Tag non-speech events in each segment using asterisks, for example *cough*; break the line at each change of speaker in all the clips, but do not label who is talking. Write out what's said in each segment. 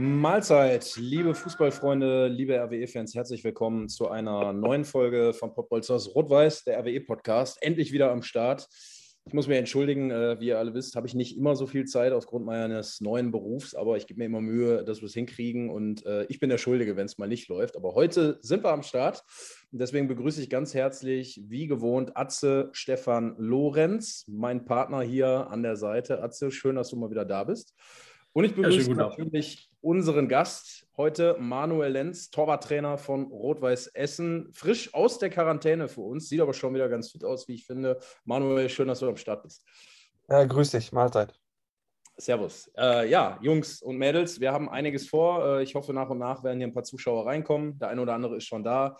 Mahlzeit, liebe Fußballfreunde, liebe RWE-Fans, herzlich willkommen zu einer neuen Folge von Popbolzers Rot-Weiß, der RWE-Podcast. Endlich wieder am Start. Ich muss mich entschuldigen, äh, wie ihr alle wisst, habe ich nicht immer so viel Zeit aufgrund meines neuen Berufs, aber ich gebe mir immer Mühe, dass wir es hinkriegen und äh, ich bin der Schuldige, wenn es mal nicht läuft. Aber heute sind wir am Start und deswegen begrüße ich ganz herzlich, wie gewohnt, Atze Stefan Lorenz, mein Partner hier an der Seite. Atze, schön, dass du mal wieder da bist. Und ich begrüße ja, natürlich unseren Gast heute, Manuel Lenz, Torwarttrainer von Rot-Weiß Essen. Frisch aus der Quarantäne für uns, sieht aber schon wieder ganz fit aus, wie ich finde. Manuel, schön, dass du am Start bist.
Ja, grüß dich, Mahlzeit.
Servus. Äh, ja, Jungs und Mädels, wir haben einiges vor. Äh, ich hoffe, nach und nach werden hier ein paar Zuschauer reinkommen. Der eine oder andere ist schon da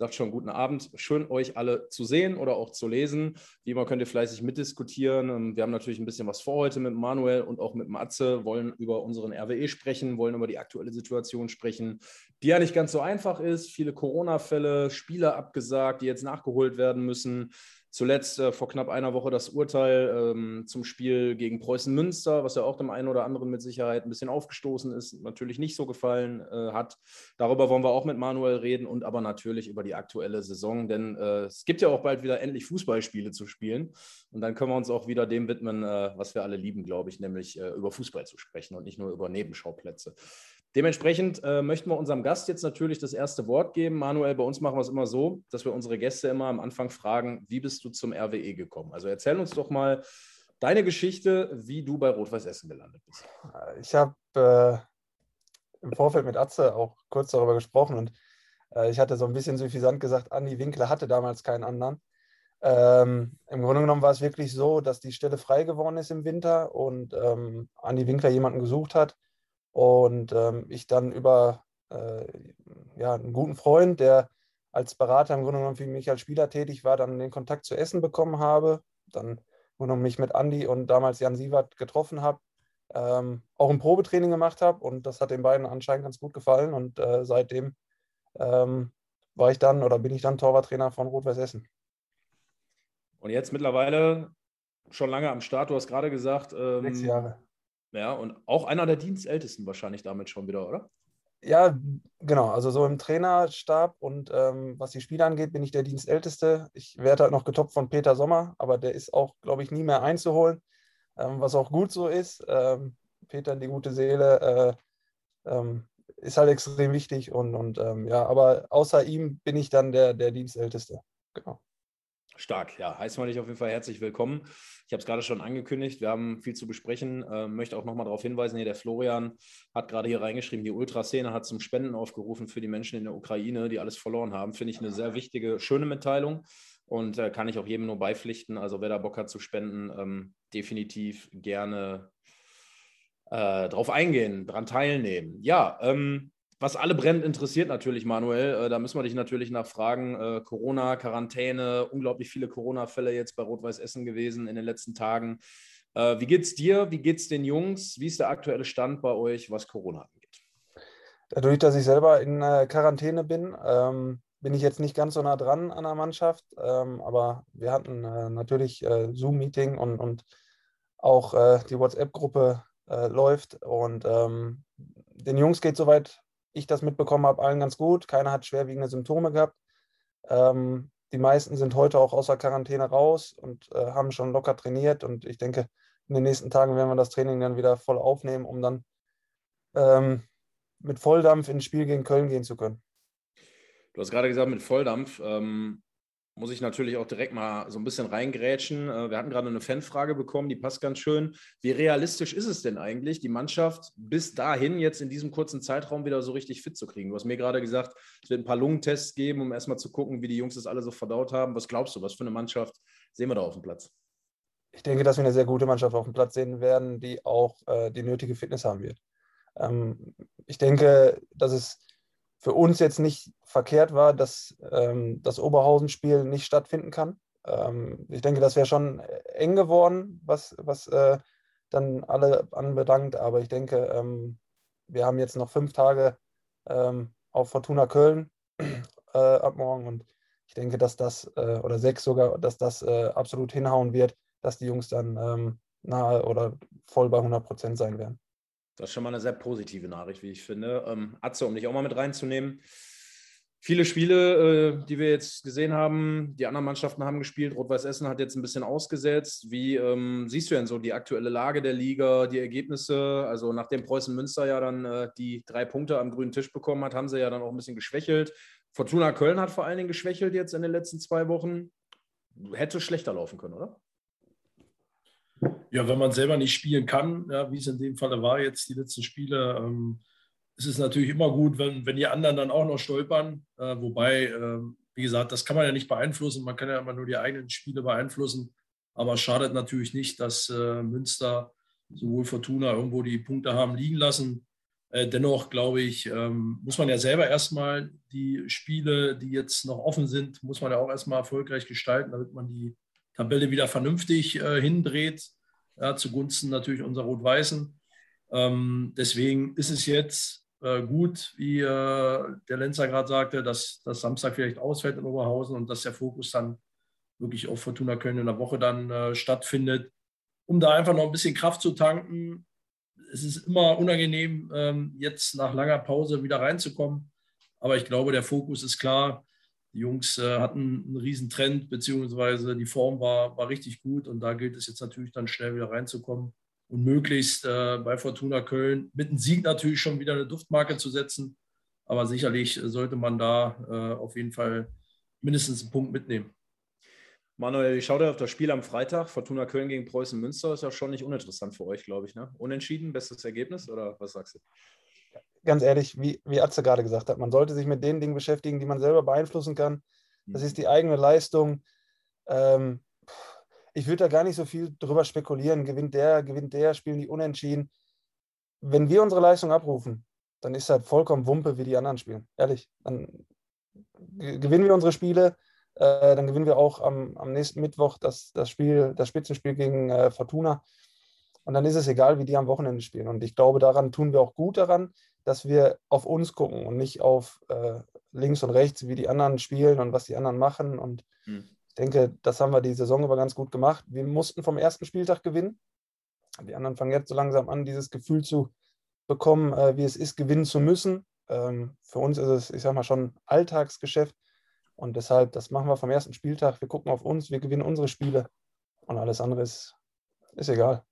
sagt schon guten Abend. Schön, euch alle zu sehen oder auch zu lesen. Wie immer könnt ihr fleißig mitdiskutieren. Ähm, wir haben natürlich ein bisschen was vor heute mit Manuel und auch mit Matze, wollen über unseren RWE sprechen, wollen über die aktuelle Situation sprechen, die ja nicht ganz so einfach ist. Viele Corona-Fälle, Spieler abgesagt, die jetzt nachgeholt werden müssen. Zuletzt äh, vor knapp einer Woche das Urteil ähm, zum Spiel gegen Preußen Münster, was ja auch dem einen oder anderen mit Sicherheit ein bisschen aufgestoßen ist, natürlich nicht so gefallen äh, hat. Darüber wollen wir auch mit Manuel reden und aber natürlich über die aktuelle Saison, denn äh, es gibt ja auch bald wieder endlich Fußballspiele zu spielen und dann können wir uns auch wieder dem widmen, äh, was wir alle lieben, glaube ich, nämlich äh, über Fußball zu sprechen und nicht nur über Nebenschauplätze. Dementsprechend äh, möchten wir unserem Gast jetzt natürlich das erste Wort geben. Manuel, bei uns machen wir es immer so, dass wir unsere Gäste immer am Anfang fragen, wie bist du zum RWE gekommen? Also erzähl uns doch mal deine Geschichte, wie du bei Rot-Weiß Essen gelandet bist.
Ich habe äh, im Vorfeld mit Atze auch kurz darüber gesprochen und äh, ich hatte so ein bisschen suffisant gesagt, Andi Winkler hatte damals keinen anderen. Ähm, Im Grunde genommen war es wirklich so, dass die Stelle frei geworden ist im Winter und ähm, Andi Winkler jemanden gesucht hat und ähm, ich dann über äh, ja, einen guten Freund, der als Berater im Grunde genommen für mich als Spieler tätig war, dann den Kontakt zu Essen bekommen habe. Dann genommen mich mit Andi und damals Jan Sievert getroffen habe. Ähm, auch ein Probetraining gemacht habe und das hat den beiden anscheinend ganz gut gefallen und äh, seitdem ähm, war ich dann oder bin ich dann Torwarttrainer von Rot-Weiß Essen.
Und jetzt mittlerweile schon lange am Start, du hast gerade gesagt.
Ähm, Sechs Jahre.
Ja, und auch einer der Dienstältesten wahrscheinlich damit schon wieder, oder?
Ja, genau. Also so im Trainerstab und ähm, was die Spiele angeht, bin ich der Dienstälteste. Ich werde halt noch getoppt von Peter Sommer, aber der ist auch, glaube ich, nie mehr einzuholen, ähm, was auch gut so ist. Ähm, Peter, die gute Seele, äh, ähm, ist halt extrem wichtig und, und ähm, ja, aber außer ihm bin ich dann der, der Dienstälteste. Genau.
Stark, ja. Heißen wir dich auf jeden Fall herzlich willkommen. Ich habe es gerade schon angekündigt, wir haben viel zu besprechen. Äh, möchte auch nochmal darauf hinweisen, hier der Florian hat gerade hier reingeschrieben, die Ultraszene hat zum Spenden aufgerufen für die Menschen in der Ukraine, die alles verloren haben. Finde ich eine sehr wichtige, schöne Mitteilung und äh, kann ich auch jedem nur beipflichten. Also wer da Bock hat zu spenden, ähm, definitiv gerne äh, drauf eingehen, daran teilnehmen. Ja, ähm, was alle brennend interessiert natürlich, Manuel, äh, da müssen wir dich natürlich nachfragen. Äh, Corona, Quarantäne, unglaublich viele Corona-Fälle jetzt bei Rot-Weiß Essen gewesen in den letzten Tagen. Äh, wie geht's dir? Wie geht's den Jungs? Wie ist der aktuelle Stand bei euch, was Corona angeht?
Dadurch, dass ich selber in Quarantäne bin, ähm, bin ich jetzt nicht ganz so nah dran an der Mannschaft. Ähm, aber wir hatten natürlich Zoom-Meeting und, und auch die WhatsApp-Gruppe läuft. Und ähm, den Jungs geht soweit ich das mitbekommen habe, allen ganz gut. Keiner hat schwerwiegende Symptome gehabt. Ähm, die meisten sind heute auch außer Quarantäne raus und äh, haben schon locker trainiert. Und ich denke, in den nächsten Tagen werden wir das Training dann wieder voll aufnehmen, um dann ähm, mit Volldampf ins Spiel gegen Köln gehen zu können.
Du hast gerade gesagt, mit Volldampf. Ähm, muss ich natürlich auch direkt mal so ein bisschen reingrätschen. Äh, wir hatten gerade eine Fanfrage bekommen, die passt ganz schön. Wie realistisch ist es denn eigentlich, die Mannschaft bis dahin jetzt in diesem kurzen Zeitraum wieder so richtig fit zu kriegen? Du hast mir gerade gesagt, es wird ein paar Lungentests geben, um erstmal zu gucken, wie die Jungs das alle so verdaut haben. Was glaubst du, was für eine Mannschaft sehen wir da auf dem Platz?
Ich denke, dass wir eine sehr gute Mannschaft auf dem Platz sehen werden, die auch äh, die nötige Fitness haben wird. Ähm, ich denke, dass es für uns jetzt nicht verkehrt war, dass ähm, das Oberhausen-Spiel nicht stattfinden kann. Ähm, ich denke, das wäre schon eng geworden, was, was äh, dann alle anbelangt. Aber ich denke, ähm, wir haben jetzt noch fünf Tage ähm, auf Fortuna Köln äh, ab morgen und ich denke, dass das, äh, oder sechs sogar, dass das äh, absolut hinhauen wird, dass die Jungs dann ähm, nahe oder voll bei 100 Prozent sein werden.
Das ist schon mal eine sehr positive Nachricht, wie ich finde. Ähm, Atze, um dich auch mal mit reinzunehmen. Viele Spiele, äh, die wir jetzt gesehen haben, die anderen Mannschaften haben gespielt. Rot-Weiß Essen hat jetzt ein bisschen ausgesetzt. Wie ähm, siehst du denn so die aktuelle Lage der Liga, die Ergebnisse? Also nachdem Preußen Münster ja dann äh, die drei Punkte am grünen Tisch bekommen hat, haben sie ja dann auch ein bisschen geschwächelt. Fortuna Köln hat vor allen Dingen geschwächelt jetzt in den letzten zwei Wochen. Hätte schlechter laufen können, oder?
Ja, wenn man selber nicht spielen kann, ja, wie es in dem Fall war jetzt die letzten Spiele, ähm, ist es natürlich immer gut, wenn, wenn die anderen dann auch noch stolpern. Äh, wobei, äh, wie gesagt, das kann man ja nicht beeinflussen. Man kann ja immer nur die eigenen Spiele beeinflussen. Aber es schadet natürlich nicht, dass äh, Münster sowohl Fortuna irgendwo die Punkte haben liegen lassen. Äh, dennoch glaube ich, ähm, muss man ja selber erstmal die Spiele, die jetzt noch offen sind, muss man ja auch erstmal erfolgreich gestalten, damit man die Tabelle wieder vernünftig äh, hindreht, ja, zugunsten natürlich unserer Rot-Weißen. Ähm, deswegen ist es jetzt äh, gut, wie äh, der Lenzer gerade sagte, dass das Samstag vielleicht ausfällt in Oberhausen und dass der Fokus dann wirklich auf Fortuna Köln in der Woche dann äh, stattfindet, um da einfach noch ein bisschen Kraft zu tanken. Es ist immer unangenehm, ähm, jetzt nach langer Pause wieder reinzukommen. Aber ich glaube, der Fokus ist klar. Die Jungs äh, hatten einen riesen Trend, beziehungsweise die Form war, war richtig gut und da gilt es jetzt natürlich dann schnell wieder reinzukommen und möglichst äh, bei Fortuna Köln mit einem Sieg natürlich schon wieder eine Duftmarke zu setzen. Aber sicherlich sollte man da äh, auf jeden Fall mindestens einen Punkt mitnehmen.
Manuel, ich schaue dir auf das Spiel am Freitag. Fortuna Köln gegen Preußen Münster ist ja schon nicht uninteressant für euch, glaube ich. Ne? Unentschieden, bestes Ergebnis oder was sagst du?
Ganz ehrlich, wie, wie Atze gerade gesagt hat, man sollte sich mit den Dingen beschäftigen, die man selber beeinflussen kann. Das mhm. ist die eigene Leistung. Ähm, ich würde da gar nicht so viel drüber spekulieren. Gewinnt der, gewinnt der, spielen die unentschieden. Wenn wir unsere Leistung abrufen, dann ist halt vollkommen Wumpe, wie die anderen spielen. Ehrlich. Dann gewinnen wir unsere Spiele, äh, dann gewinnen wir auch am, am nächsten Mittwoch das, das Spiel, das Spitzenspiel gegen äh, Fortuna. Und dann ist es egal, wie die am Wochenende spielen. Und ich glaube, daran tun wir auch gut daran, dass wir auf uns gucken und nicht auf äh, links und rechts, wie die anderen spielen und was die anderen machen. Und hm denke, das haben wir die Saison über ganz gut gemacht. Wir mussten vom ersten Spieltag gewinnen. Die anderen fangen jetzt so langsam an, dieses Gefühl zu bekommen, äh, wie es ist, gewinnen zu müssen. Ähm, für uns ist es, ich sag mal, schon Alltagsgeschäft. Und deshalb, das machen wir vom ersten Spieltag. Wir gucken auf uns, wir gewinnen unsere Spiele. Und alles andere ist, ist egal.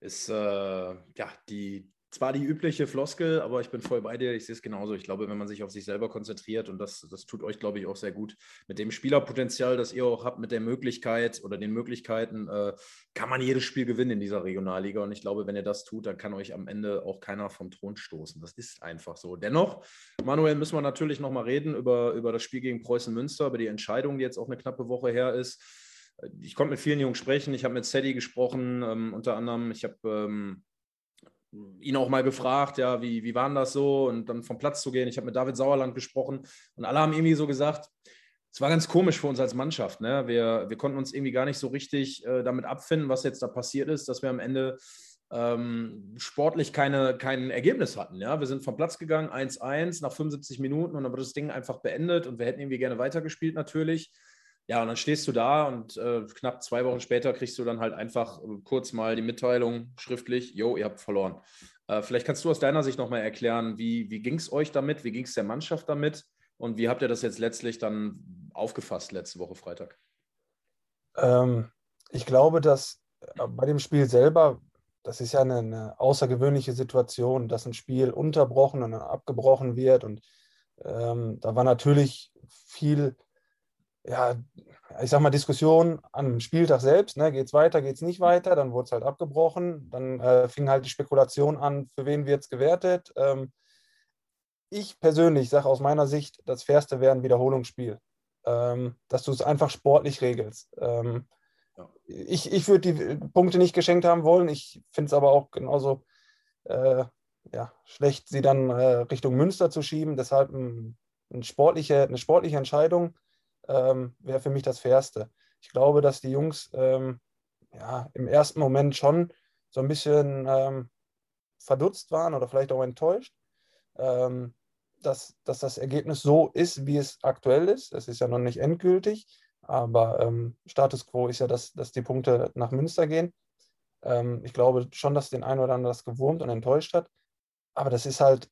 Ist äh, ja die, zwar die übliche Floskel, aber ich bin voll bei dir. Ich sehe es genauso. Ich glaube, wenn man sich auf sich selber konzentriert und das, das tut euch, glaube ich, auch sehr gut. Mit dem Spielerpotenzial, das ihr auch habt, mit der Möglichkeit oder den Möglichkeiten, äh, kann man jedes Spiel gewinnen in dieser Regionalliga. Und ich glaube, wenn ihr das tut, dann kann euch am Ende auch keiner vom Thron stoßen. Das ist einfach so. Dennoch, Manuel, müssen wir natürlich nochmal reden über, über das Spiel gegen Preußen Münster, über die Entscheidung, die jetzt auch eine knappe Woche her ist. Ich konnte mit vielen Jungs sprechen. Ich habe mit Sadie gesprochen, ähm, unter anderem. Ich habe. Ähm, ihn auch mal gefragt, ja, wie, wie war das so und dann vom Platz zu gehen. Ich habe mit David Sauerland gesprochen und alle haben irgendwie so gesagt, es war ganz komisch für uns als Mannschaft. Ne? Wir, wir konnten uns irgendwie gar nicht so richtig äh, damit abfinden, was jetzt da passiert ist, dass wir am Ende ähm, sportlich keine, kein Ergebnis hatten. Ja? Wir sind vom Platz gegangen, 1-1 nach 75 Minuten und dann wird das Ding einfach beendet und wir hätten irgendwie gerne weitergespielt natürlich. Ja, und dann stehst du da und äh, knapp zwei Wochen später kriegst du dann halt einfach äh, kurz mal die Mitteilung schriftlich, jo, ihr habt verloren. Äh, vielleicht kannst du aus deiner Sicht nochmal erklären, wie, wie ging es euch damit, wie ging es der Mannschaft damit und wie habt ihr das jetzt letztlich dann aufgefasst letzte Woche Freitag?
Ähm, ich glaube, dass äh, bei dem Spiel selber, das ist ja eine, eine, außergewöhnliche Situation, dass ein Spiel unterbrochen und abgebrochen wird und ähm, da war natürlich viel ja, ich sag mal, Diskussion am Spieltag selbst, ne, geht es weiter, geht es nicht weiter, dann wurde es halt abgebrochen, dann äh, fing halt die Spekulation an, für wen wird es gewertet. Ähm, ich persönlich sage aus meiner Sicht, das Fairste wäre ein Wiederholungsspiel, ähm, dass du es einfach sportlich regelst. Ähm, ja. Ich, ich würde die Punkte nicht geschenkt haben wollen, ich finde es aber auch genauso äh, ja, schlecht, sie dann äh, Richtung Münster zu schieben, deshalb ein, ein sportliche, eine sportliche Entscheidung ähm, wäre für mich das Fairste. Ich glaube, dass die Jungs ähm, ja, im ersten Moment schon so ein bisschen ähm, verdutzt waren oder vielleicht auch enttäuscht, ähm, dass, dass das Ergebnis so ist, wie es aktuell ist. Es ist ja noch nicht endgültig, aber ähm, Status quo ist ja, dass, dass die Punkte nach Münster gehen. Ähm, ich glaube schon, dass den einen oder anderen das gewurmt und enttäuscht hat. Aber das ist halt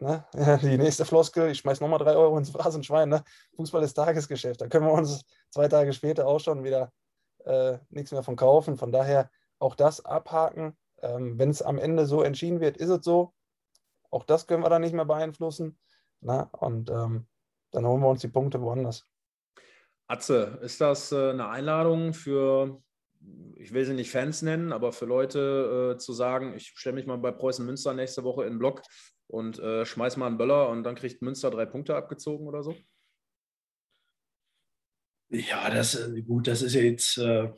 ne? die nächste Floskel, ich schmeiß nochmal drei Euro ins Phrasenschwein. Ne? Fußball ist Tagesgeschäft. Da können wir uns zwei Tage später auch schon wieder äh, nichts mehr von kaufen. Von daher auch das abhaken. Ähm, Wenn es am Ende so entschieden wird, ist es so. Auch das können wir dann nicht mehr beeinflussen. Ne? Und ähm, dann holen wir uns die Punkte woanders.
Atze, ist das äh, eine Einladung für, ich will sie nicht Fans nennen, aber für Leute äh, zu sagen, ich stelle mich mal bei Preußen Münster nächste Woche in den Block und äh, schmeiß mal einen Böller und dann kriegt Münster drei Punkte abgezogen oder so?
Ja, das äh, gut, das ist ja jetzt äh,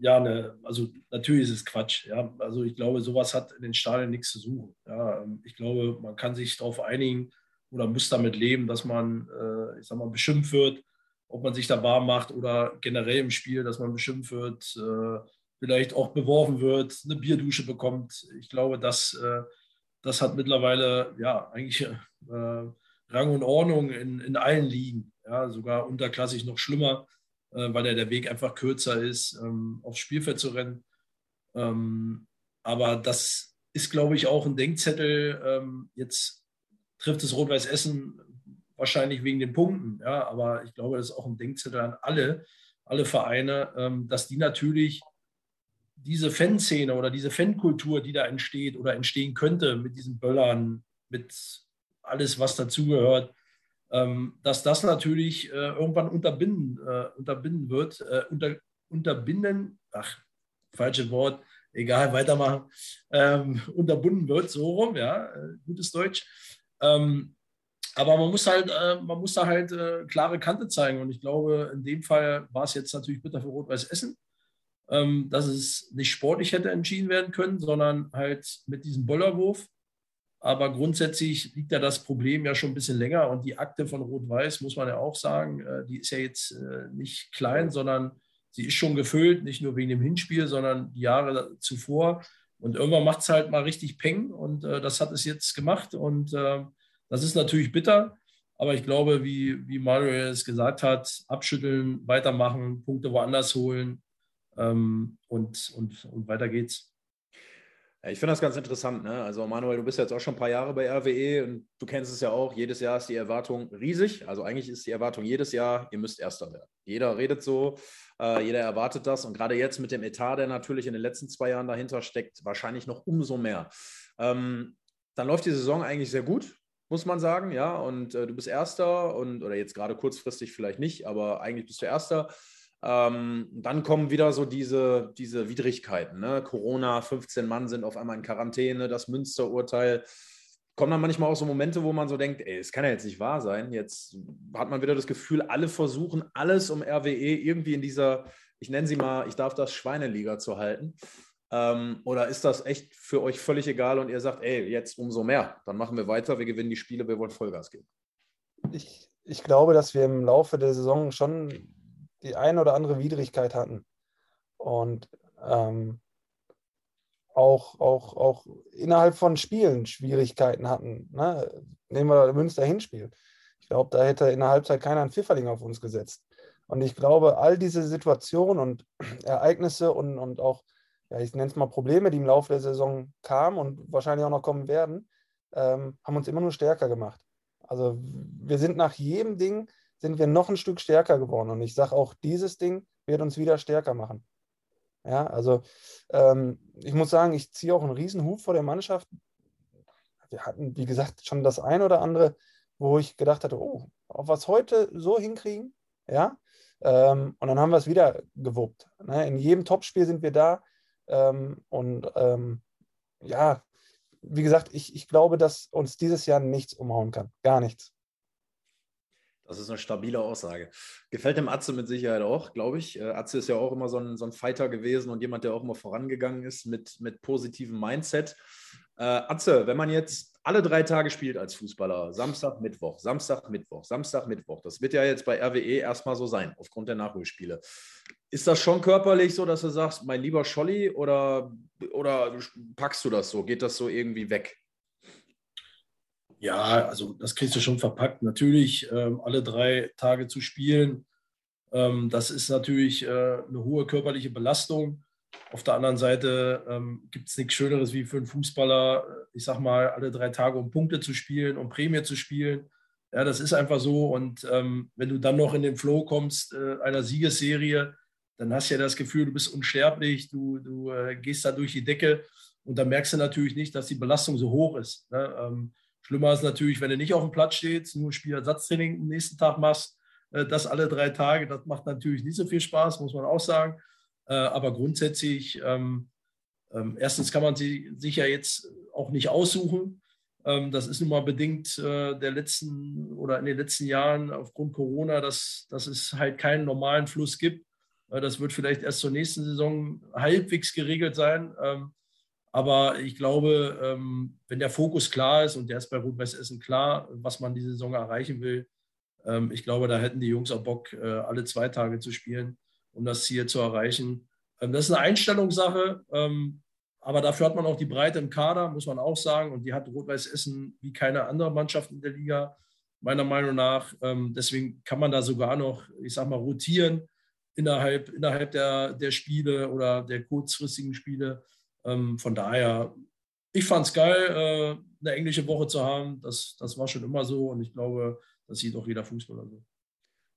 ja eine, also natürlich ist es Quatsch. Ja, also ich glaube, sowas hat in den Stadien nichts zu suchen. Ja, ähm, ich glaube, man kann sich darauf einigen oder muss damit leben, dass man, äh, ich sag mal, beschimpft wird ob man sich da warm macht oder generell im Spiel, dass man beschimpft wird, äh, vielleicht auch beworfen wird, eine Bierdusche bekommt. Ich glaube, das, äh, das hat mittlerweile ja eigentlich äh, Rang und Ordnung in, in allen Ligen. Ja, sogar unterklassig noch schlimmer, weil ja der Weg einfach kürzer ist, ähm, aufs Spielfeld zu rennen. Ähm, aber das ist, glaube ich, auch ein Denkzettel. Ähm, jetzt trifft es Rot-Weiß Essen wahrscheinlich wegen den Punkten. Ja, aber ich glaube, das ist auch ein Denkzettel an alle, alle Vereine, ähm, dass die natürlich diese Fanszene oder diese Fankultur, die da entsteht oder entstehen könnte mit diesen Böllern, mit alles, was dazugehört, ähm, dass das natürlich äh, irgendwann unterbinden, äh, unterbinden wird, äh, unter, unterbinden, ach, falsches Wort, egal, weitermachen, ähm, unterbunden wird, so rum, ja, äh, gutes Deutsch. Ähm, aber man muss halt, äh, man muss da halt äh, klare Kante zeigen. Und ich glaube, in dem Fall war es jetzt natürlich bitter für Rot-Weiß Essen, ähm, dass es nicht sportlich hätte entschieden werden können, sondern halt mit diesem Bollerwurf. Aber grundsätzlich liegt ja das Problem ja schon ein bisschen länger. Und die Akte von Rot-Weiß, muss man ja auch sagen, äh, die ist ja jetzt äh, nicht klein, sondern sie ist schon gefüllt, nicht nur wegen dem Hinspiel, sondern die Jahre zuvor. Und irgendwann macht es halt mal richtig Peng. Und äh, das hat es jetzt gemacht. Und äh, das ist natürlich bitter, aber ich glaube, wie, wie Mario es gesagt hat, abschütteln, weitermachen, Punkte woanders holen ähm, und, und, und weiter geht's.
Ich finde das ganz interessant. Ne? Also Manuel, du bist jetzt auch schon ein paar Jahre bei RWE und du kennst es ja auch. Jedes Jahr ist die Erwartung riesig. Also eigentlich ist die Erwartung jedes Jahr, ihr müsst Erster werden. Jeder redet so, äh, jeder erwartet das. Und gerade jetzt mit dem Etat, der natürlich in den letzten zwei Jahren dahinter steckt, wahrscheinlich noch umso mehr. Ähm, dann läuft die Saison eigentlich sehr gut muss man sagen, ja. Und äh, du bist Erster und oder jetzt gerade kurzfristig vielleicht nicht, aber eigentlich bist du Erster. Ähm, dann kommen wieder so diese, diese Widrigkeiten. Ne? Corona, 15 Mann sind auf einmal in Quarantäne, das Münsterurteil. Kommen dann manchmal auch so Momente, wo man so denkt, ey, es kann ja jetzt nicht wahr sein. Jetzt hat man wieder das Gefühl, alle versuchen alles, um RWE irgendwie in dieser, ich nenne sie mal, ich darf das Schweineliga zu halten. Ähm, oder ist das echt für euch völlig egal und ihr sagt, ey, jetzt umso mehr, dann machen wir weiter, wir gewinnen die Spiele, wir wollen Vollgas geben?
Ich, ich glaube, dass wir im Laufe der Saison schon die eine oder andere Widrigkeit hatten. Und ähm, auch, auch, auch innerhalb von Spielen Schwierigkeiten hatten. Ne? Nehmen wir Münster Hinspiel. Ich glaube, da hätte in der Halbzeit keiner einen Pfifferling auf uns gesetzt. Und ich glaube, all diese Situationen und *clears throat* Ereignisse und, und auch ja, ich nenne es mal Probleme, die im Laufe der Saison kamen und wahrscheinlich auch noch kommen werden, ähm, haben uns immer nur stärker gemacht. Also wir sind nach jedem Ding, sind wir noch ein Stück stärker geworden. Und ich sage auch, dieses Ding wird uns wieder stärker machen. Ja, also ähm, ich muss sagen, ich ziehe auch einen riesen Hub vor der Mannschaft. Wir hatten, wie gesagt, schon das ein oder andere, wo ich gedacht hatte, oh, was heute so hinkriegen, ja. Ähm, und dann haben wir es wieder gewuppt. Ne? In jedem Topspiel sind wir da. Ähm, und ähm, ja, wie gesagt, ich, ich glaube, dass uns dieses Jahr nichts umhauen kann. Gar nichts.
Das ist eine stabile Aussage. Gefällt dem Atze mit Sicherheit auch, glaube ich. Äh, Atze ist ja auch immer so ein, so ein Fighter gewesen und jemand, der auch immer vorangegangen ist mit, mit positivem Mindset. Äh, Atze, wenn man jetzt alle drei Tage spielt als Fußballer, Samstag, Mittwoch, Samstag, Mittwoch, Samstag, Mittwoch, das wird ja jetzt bei RWE erstmal so sein, aufgrund der Nachholspiele. Ist das schon körperlich so, dass du sagst, mein lieber Scholli, oder, oder packst du das so? Geht das so irgendwie weg?
Ja, also das kriegst du schon verpackt. Natürlich, ähm, alle drei Tage zu spielen, ähm, das ist natürlich äh, eine hohe körperliche Belastung. Auf der anderen Seite ähm, gibt es nichts Schöneres wie für einen Fußballer, äh, ich sag mal, alle drei Tage um Punkte zu spielen, um Prämie zu spielen. Ja, das ist einfach so. Und ähm, wenn du dann noch in den Flow kommst äh, einer Siegesserie, dann hast du ja das Gefühl, du bist unsterblich, du, du äh, gehst da durch die Decke und dann merkst du natürlich nicht, dass die Belastung so hoch ist. Ne? Ähm, schlimmer ist natürlich, wenn du nicht auf dem Platz stehst, nur Spielersatztraining am nächsten Tag machst, äh, das alle drei Tage, das macht natürlich nicht so viel Spaß, muss man auch sagen. Äh, aber grundsätzlich, ähm, ähm, erstens kann man sie, sich ja jetzt auch nicht aussuchen. Ähm, das ist nun mal bedingt äh, der letzten oder in den letzten Jahren aufgrund Corona, dass, dass es halt keinen normalen Fluss gibt. Äh, das wird vielleicht erst zur nächsten Saison halbwegs geregelt sein. Aber ich glaube, wenn der Fokus klar ist und der ist bei Rot-Weiß Essen klar, was man diese Saison erreichen will, ich glaube, da hätten die Jungs auch Bock, alle zwei Tage zu spielen um das Ziel zu erreichen. Ähm, das ist eine Einstellungssache, ähm, aber dafür hat man auch die Breite im Kader, muss man auch sagen. Und die hat Rot-Weiß Essen wie keine andere Mannschaft in der Liga, meiner Meinung nach. Ähm, deswegen kann man da sogar noch, ich sag mal, rotieren innerhalb, innerhalb der, der Spiele oder der kurzfristigen Spiele. Von daher, ich fand es geil, äh, eine englische Woche zu haben. Das, das war schon immer so und ich glaube, das sieht auch jeder Fußballer so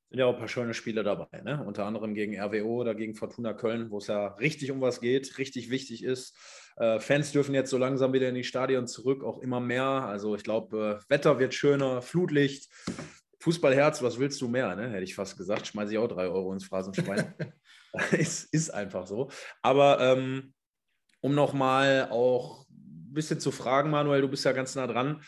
sind ja auch ein paar schöne Spiele dabei, ne? unter anderem gegen RWO oder gegen Fortuna Köln, wo es ja richtig um was geht, richtig wichtig ist. Äh, Fans dürfen jetzt so langsam wieder in die Stadien zurück, auch immer mehr. Also ich glaube, äh, Wetter wird schöner, Flutlicht, Fußballherz, was willst du mehr? Ne? Hätte ich fast gesagt, schmeiße ich auch drei Euro ins Phrasenschwein. *laughs* ist, ist einfach so. Aber ähm, um nochmal auch ein bisschen zu fragen, Manuel, du bist ja ganz nah dran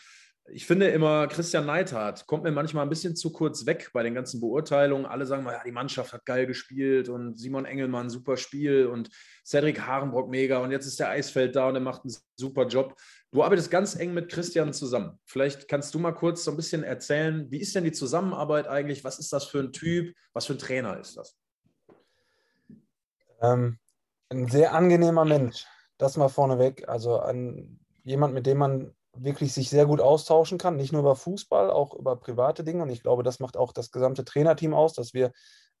ich finde immer, Christian Neidhardt kommt mir manchmal ein bisschen zu kurz weg bei den ganzen Beurteilungen. Alle sagen mal, ja, die Mannschaft hat geil gespielt und Simon Engelmann, super Spiel und Cedric Harenbrock mega und jetzt ist der Eisfeld da und er macht einen super Job. Du arbeitest ganz eng mit Christian zusammen. Vielleicht kannst du mal kurz so ein bisschen erzählen, wie ist denn die Zusammenarbeit eigentlich? Was ist das für ein Typ? Was für ein Trainer ist das?
Ähm, ein sehr angenehmer Mensch. Das mal vorneweg. Also ein, jemand, mit dem man wirklich sich sehr gut austauschen kann, nicht nur über Fußball, auch über private Dinge. Und ich glaube, das macht auch das gesamte Trainerteam aus, dass wir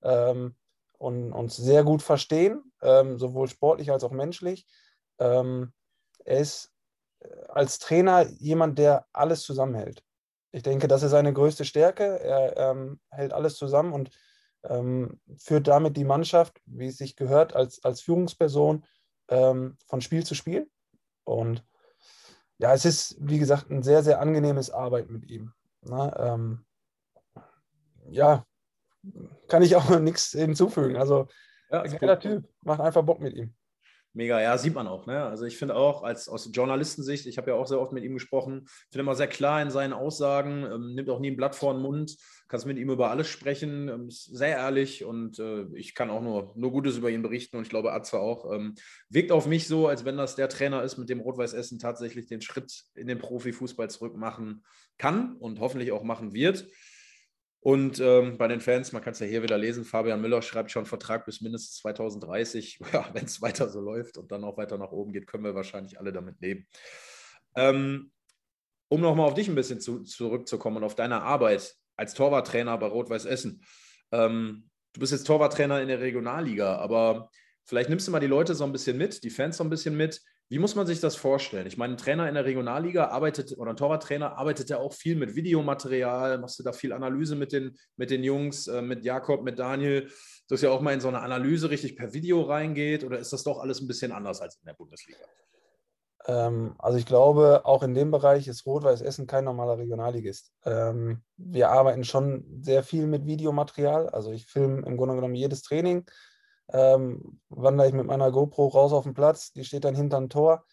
ähm, und, uns sehr gut verstehen, ähm, sowohl sportlich als auch menschlich. Ähm, er ist äh, als Trainer jemand, der alles zusammenhält. Ich denke, das ist seine größte Stärke. Er ähm, hält alles zusammen und ähm, führt damit die Mannschaft, wie es sich gehört, als, als Führungsperson ähm, von Spiel zu Spiel. Und ja, es ist, wie gesagt, ein sehr, sehr angenehmes Arbeiten mit ihm. Na, ähm, ja, kann ich auch nichts hinzufügen. Also, ja, geiler Typ, macht einfach Bock mit ihm.
Mega, ja, sieht man auch. Ne? Also ich finde auch, als aus Journalistensicht, ich habe ja auch sehr oft mit ihm gesprochen, finde immer sehr klar in seinen Aussagen, ähm, nimmt auch nie ein Blatt vor den Mund, kannst mit ihm über alles sprechen, ähm, ist sehr ehrlich und äh, ich kann auch nur, nur Gutes über ihn berichten und ich glaube, Atze auch. Ähm, wirkt auf mich so, als wenn das der Trainer ist, mit dem Rot-Weiß Essen tatsächlich den Schritt in den Profifußball zurück machen kann und hoffentlich auch machen wird. Und ähm, bei den Fans, man kann es ja hier wieder lesen, Fabian Müller schreibt schon Vertrag bis mindestens 2030. *laughs* Ja, wenn es weiter so läuft und dann auch weiter nach oben geht, können wir wahrscheinlich alle damit leben. Ähm, um nochmal auf dich ein bisschen zu, zurückzukommen und auf deine Arbeit als Torwarttrainer bei Rot-Weiß Essen. Ähm, du bist jetzt Torwarttrainer in der Regionalliga, aber vielleicht nimmst du mal die Leute so ein bisschen mit, die Fans so ein bisschen mit. Wie muss man sich das vorstellen? Ich meine, ein Trainer in der Regionalliga arbeitet oder ein Torwarttrainer arbeitet ja auch viel mit Videomaterial. Machst du da viel Analyse mit den, mit den Jungs, äh, mit Jakob, mit Daniel, dass ja auch mal in so eine Analyse richtig per Video reingeht? Oder ist das doch alles ein bisschen anders als in der Bundesliga?
Ähm, also ich glaube, auch in dem Bereich ist Rot-Weiß Essen kein normaler Regionalligist. Ähm, wir arbeiten schon sehr viel mit Videomaterial. Also ich filme im Grunde genommen jedes Training ähm, wandere ich mit meiner GoPro raus auf den Platz, die steht dann hinterm Tor.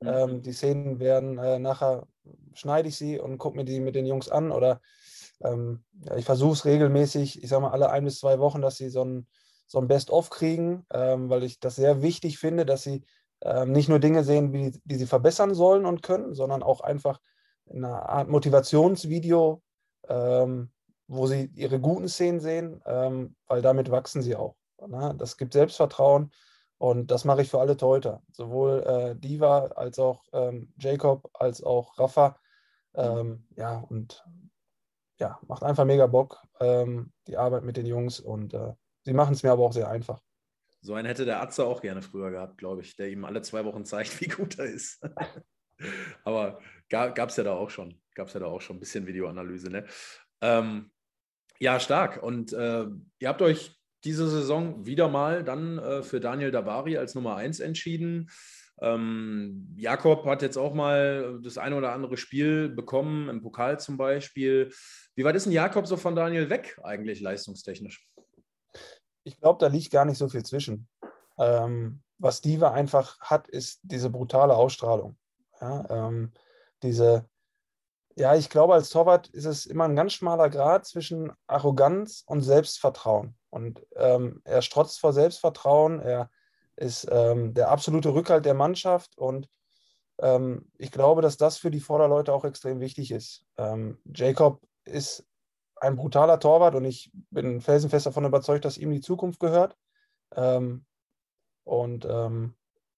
Mhm. Ähm, die Szenen werden äh, nachher, schneide ich sie und gucke mir die mit den Jungs an oder ähm, ja, ich versuche es regelmäßig, ich sage mal alle ein bis zwei Wochen, dass sie so ein, so ein Best-of kriegen, ähm, weil ich das sehr wichtig finde, dass sie ähm, nicht nur Dinge sehen, wie, die sie verbessern sollen und können, sondern auch einfach eine Art Motivationsvideo, ähm, wo sie ihre guten Szenen sehen, weil damit wachsen sie auch. Ne? Das gibt Selbstvertrauen und das mache ich für alle Torhüter. Sowohl äh, Diva als auch ähm, Jacob als auch Rafa. Ähm, ja, und ja, macht einfach mega Bock, ähm, die Arbeit mit den Jungs und äh, sie machen es mir aber auch sehr einfach.
So einen hätte der Atze auch gerne früher gehabt, glaube ich, der ihm alle zwei Wochen zeigt, *laughs* wie gut er ist. *laughs* Aber gab es ja da auch schon. Gab es ja da auch schon ein bisschen Videoanalyse. Ne? Ähm, ja, stark. Und äh, ihr habt euch diese Saison wieder mal dann äh, für Daniel Davari als Nummer 1 entschieden. Ähm, Jakob hat jetzt auch mal das eine oder andere Spiel bekommen, im Pokal zum Beispiel. Wie weit ist denn Jakob so von Daniel weg, eigentlich leistungstechnisch?
Ich glaube, da liegt gar nicht so viel zwischen. Ähm, was Diva einfach hat, ist diese brutale Ausstrahlung. Ja, ähm, diese, ja, ich glaube, als Torwart ist es immer ein ganz schmaler Grad zwischen Arroganz und Selbstvertrauen. Und ähm, er strotzt vor Selbstvertrauen, er ist ähm, der absolute Rückhalt der Mannschaft und ähm, ich glaube, dass das für die Vorderleute auch extrem wichtig ist. Ähm, Jacob ist ein brutaler Torwart und ich bin felsenfest davon überzeugt, dass ihm die Zukunft gehört. Ähm, und ähm,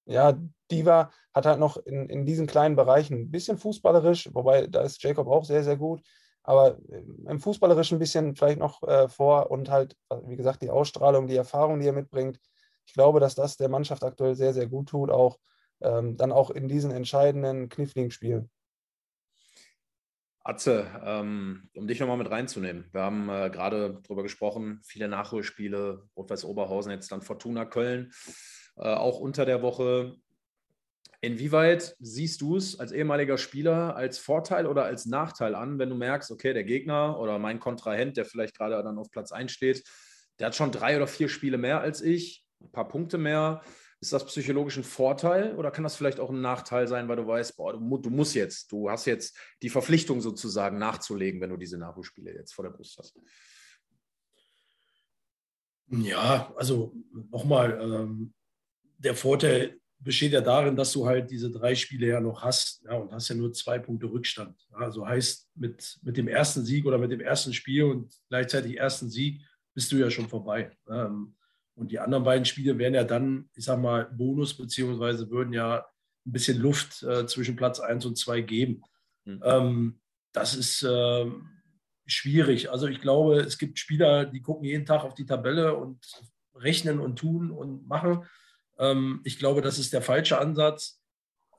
ja, Diva hat halt noch in, in diesen kleinen Bereichen ein bisschen fußballerisch, wobei da ist Jacob auch sehr, sehr gut, aber im Fußballerischen ein bisschen vielleicht noch äh, vor und halt, wie gesagt, die Ausstrahlung, die Erfahrung, die er mitbringt. Ich glaube, dass das der Mannschaft aktuell sehr, sehr gut tut, auch ähm, dann auch in diesen entscheidenden, kniffligen Spielen.
Atze, ähm, um dich nochmal mit reinzunehmen. Wir haben äh, gerade darüber gesprochen, viele Nachholspiele, Rot-Weiß Oberhausen, jetzt dann Fortuna Köln, äh, auch unter der Woche. Inwieweit siehst du es als ehemaliger Spieler als Vorteil oder als Nachteil an, wenn du merkst, okay, der Gegner oder mein Kontrahent, der vielleicht gerade dann auf Platz 1 steht, der hat schon drei oder vier Spiele mehr als ich, ein paar Punkte mehr. Ist das psychologisch ein Vorteil oder kann das vielleicht auch ein Nachteil sein, weil du weißt, boah, du, du musst jetzt, du hast jetzt die Verpflichtung sozusagen nachzulegen, wenn du diese Nachholspiele jetzt vor der Brust hast?
Ja, also nochmal, ähm, der Vorteil besteht ja darin, dass du halt diese drei Spiele ja noch hast ja, und hast ja nur zwei Punkte Rückstand. Also heißt, mit, mit dem ersten Sieg oder mit dem ersten Spiel und gleichzeitig ersten Sieg bist du ja schon vorbei. Ähm, und die anderen beiden Spiele wären ja dann, ich sag mal, Bonus, beziehungsweise würden ja ein bisschen Luft äh, zwischen Platz 1 und 2 geben. Mhm. Ähm, das ist äh, schwierig. Also ich glaube, es gibt Spieler, die gucken jeden Tag auf die Tabelle und rechnen und tun und machen. Ähm, ich glaube, das ist der falsche Ansatz,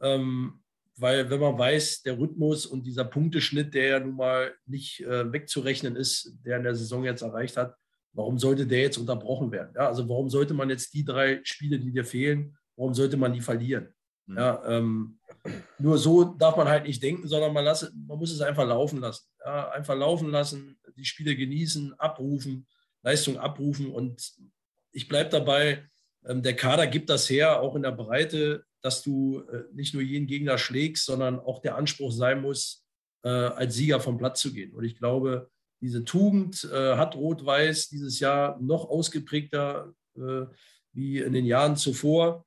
ähm, weil wenn man weiß, der Rhythmus und dieser Punkteschnitt, der ja nun mal nicht äh, wegzurechnen ist, der in der Saison jetzt erreicht hat, Warum sollte der jetzt unterbrochen werden? Ja, also warum sollte man jetzt die drei Spiele, die dir fehlen, warum sollte man die verlieren? Mhm. Ja, ähm, nur so darf man halt nicht denken, sondern man, lasse, man muss es einfach laufen lassen. Ja, einfach laufen lassen, die Spiele genießen, abrufen, Leistung abrufen. Und ich bleibe dabei, der Kader gibt das her, auch in der Breite, dass du äh, nicht nur jeden Gegner schlägst, sondern auch der Anspruch sein muss, äh, als Sieger vom Platz zu gehen. Und ich glaube, diese Tugend äh, hat Rot-Weiß dieses Jahr noch ausgeprägter wie in den Jahren zuvor.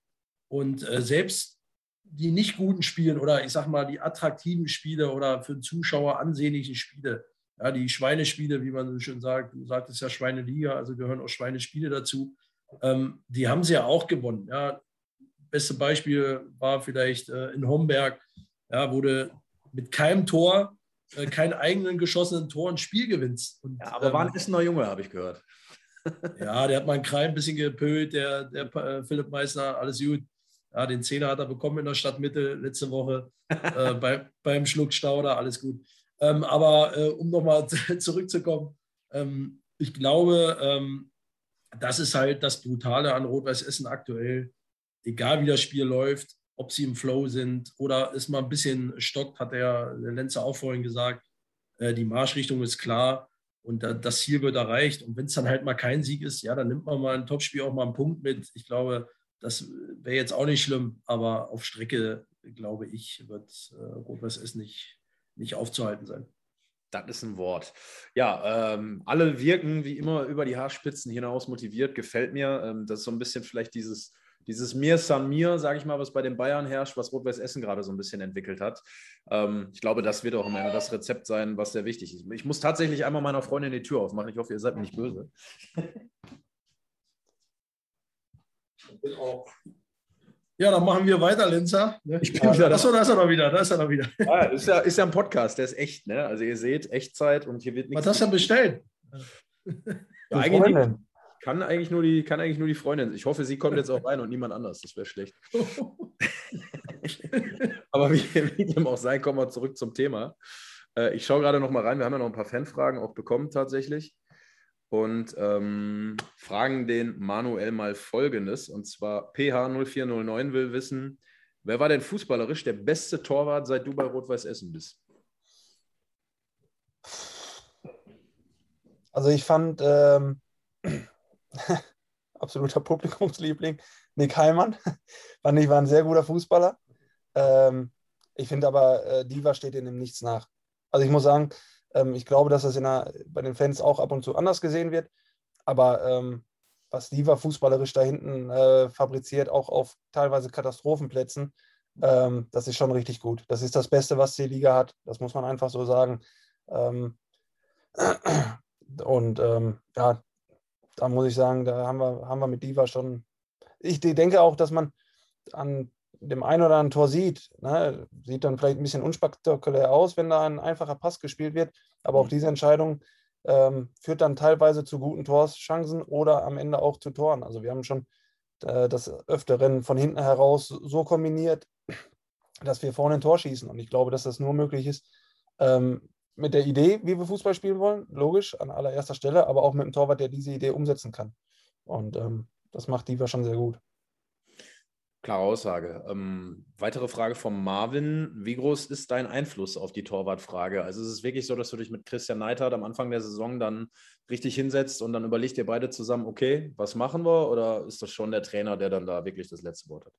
Und selbst die nicht guten Spiele oder ich sag mal die attraktiven Spiele oder für den Zuschauer ansehnlichen Spiele, ja, die Schweinespiele, wie man so schön sagt, du sagtest ja Schweineliga, also gehören auch Schweinespiele dazu, ähm, die haben sie ja auch gewonnen. Ja. Beste Beispiel war vielleicht äh, in Homberg, ja, wurde mit keinem Tor äh, keinen eigenen geschossenen Tor ein Spiel gewinnst.
Und, ja, aber ähm, war ein Essener Junge, habe ich gehört. *laughs*
ja, der hat mal einen Kreis ein bisschen gepölt, der, der äh, Philipp Meissner, alles gut. Ja, den Zehner hat er bekommen in der Stadtmitte letzte Woche *laughs* äh, bei, beim Schluckstauder, alles gut. Ähm, aber äh, um nochmal *laughs* zurückzukommen, ähm, ich glaube, ähm, das ist halt das Brutale an Rot-Weiß Essen aktuell. Egal wie das Spiel läuft, ob sie im Flow sind oder es mal ein bisschen stockt, hat der, Lenzer auch vorhin gesagt. Äh, die Marschrichtung ist klar und das Ziel wird erreicht. Und wenn es dann halt mal kein Sieg ist, ja, dann nimmt man mal ein Topspiel auch mal einen Punkt mit. Ich glaube, das wäre jetzt auch nicht schlimm, aber auf Strecke, glaube ich, wird äh, Rot-Weiß Essen nicht, nicht aufzuhalten sein.
Das ist ein Wort. Ja, ähm, alle wirken wie immer über die Haarspitzen hinaus motiviert, gefällt mir. Ähm, das ist so ein bisschen vielleicht dieses dieses Mir San Mir, sage ich mal, was bei den Bayern herrscht, was Rot-Weiß Essen gerade so ein bisschen entwickelt hat. Ähm, ich glaube, das wird auch Ende das Rezept sein, was sehr wichtig ist. Ich muss tatsächlich einmal meiner Freundin die Tür aufmachen. Ich hoffe, ihr seid mir nicht böse.
Ja, dann machen wir weiter, Linzer.
Ne? Ich bin wieder
Achso, da ist er noch wieder. Da ist er noch wieder.
Ja, ist, ja, ist ja ein Podcast, der ist echt. Ne? Also ihr seht, Echtzeit und hier wird
nichts. Was hast du denn bestellt?
Ja, eigentlich kann, eigentlich nur die, kann eigentlich nur die Freundin. Ich hoffe, sie kommt jetzt auch rein und niemand anders. Das wäre schlecht. *laughs* Aber wie, wie dem auch sei, kommen wir zurück zum Thema. Äh, ich schaue gerade noch mal rein. Wir haben ja noch ein paar Fanfragen auch bekommen tatsächlich. Und ähm, fragen den Manuel mal Folgendes. Und zwar PH0409 will wissen, wer war denn fußballerisch der beste Torwart, seit du bei Rot-Weiß Essen bist?
Also ich fand ähm, *clears throat* absoluter Publikumsliebling Nick Heimann. *laughs* fand ich war ein sehr guter Fußballer. Ähm, ich finde aber, äh, Diva steht in dem nichts nach. Also ich muss sagen, ähm, ich glaube, dass das der, bei den Fans auch ab und zu anders gesehen wird. Aber ähm, was Diva fußballerisch da hinten äh, fabriziert, auch auf teilweise Katastrophenplätzen, ähm, das ist schon richtig gut. Das ist das Beste, was die Liga hat. Das muss man einfach so sagen. Ähm, *clears throat* und ähm, ja, da muss ich sagen, da haben wir, haben wir mit Diva schon. Ich denke auch, dass man an dem einen oder anderen Tor sieht. Ne? Sieht dann vielleicht ein bisschen unspektakulär aus, wenn da ein einfacher Pass gespielt wird. Aber auch mhm. diese Entscheidung ähm, führt dann teilweise zu guten Torschancen oder am Ende auch zu Toren. Also wir haben schon äh, das Öfteren von hinten heraus so kombiniert, dass wir vorne ein Tor schießen. Und ich glaube, dass das nur möglich ist ähm, mit der Idee, wie wir Fußball spielen wollen, logisch, an allererster Stelle, aber auch mit einem Torwart, der diese Idee umsetzen kann. Und ähm, das macht Diva schon sehr gut.
Klare Aussage. Ähm, weitere Frage von Marvin. Wie groß ist dein Einfluss auf die Torwartfrage? Also ist es wirklich so, dass du dich mit Christian Neidhardt am Anfang der Saison dann richtig hinsetzt und dann überlegt ihr beide zusammen, okay, was machen wir? Oder ist das schon der Trainer, der dann da wirklich das letzte Wort hat?